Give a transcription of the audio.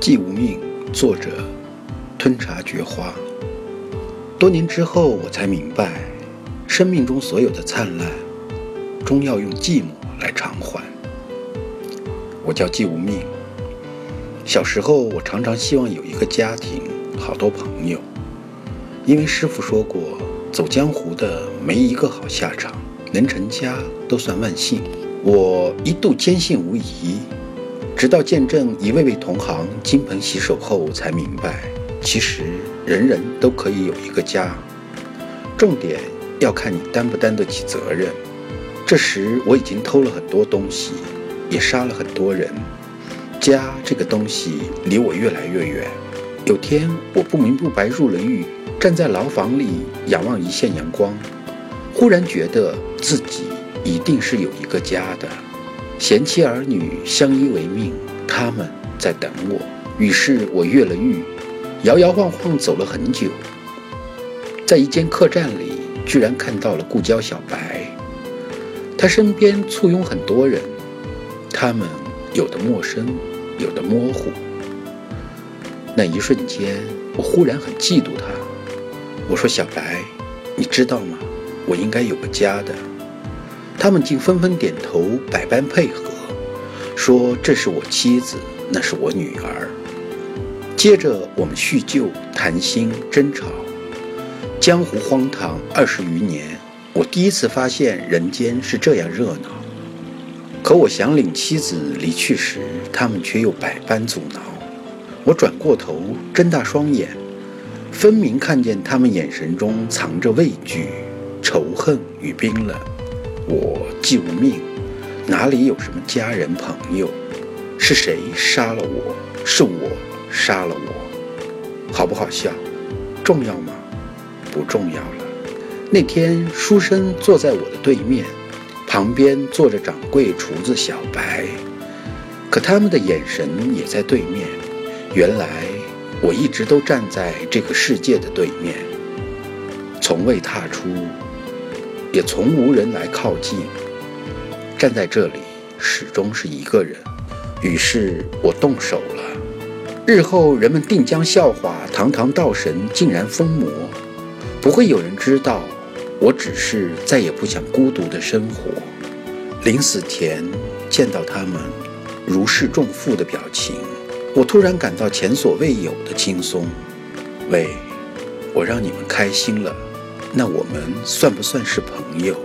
既无命，作者吞茶菊花。多年之后，我才明白，生命中所有的灿烂，终要用寂寞来偿还。我叫季无命。小时候，我常常希望有一个家庭，好多朋友，因为师傅说过，走江湖的没一个好下场，能成家都算万幸。我一度坚信无疑。直到见证一位位同行金盆洗手后，才明白，其实人人都可以有一个家，重点要看你担不担得起责任。这时我已经偷了很多东西，也杀了很多人，家这个东西离我越来越远。有天我不明不白入了狱，站在牢房里仰望一线阳光，忽然觉得自己一定是有一个家的。贤妻儿女相依为命，他们在等我。于是我越了狱，摇摇晃晃走了很久，在一间客栈里，居然看到了故交小白。他身边簇拥很多人，他们有的陌生，有的模糊。那一瞬间，我忽然很嫉妒他。我说：“小白，你知道吗？我应该有个家的。”他们竟纷纷点头，百般配合，说：“这是我妻子，那是我女儿。”接着我们叙旧、谈心、争吵。江湖荒唐二十余年，我第一次发现人间是这样热闹。可我想领妻子离去时，他们却又百般阻挠。我转过头，睁大双眼，分明看见他们眼神中藏着畏惧、仇恨与冰冷。我既无命，哪里有什么家人朋友？是谁杀了我？是我杀了我？好不好笑？重要吗？不重要了。那天书生坐在我的对面，旁边坐着掌柜厨子小白，可他们的眼神也在对面。原来我一直都站在这个世界的对面，从未踏出。也从无人来靠近，站在这里始终是一个人。于是我动手了。日后人们定将笑话堂堂道神竟然疯魔，不会有人知道，我只是再也不想孤独的生活。临死前见到他们如释重负的表情，我突然感到前所未有的轻松。喂，我让你们开心了。那我们算不算是朋友？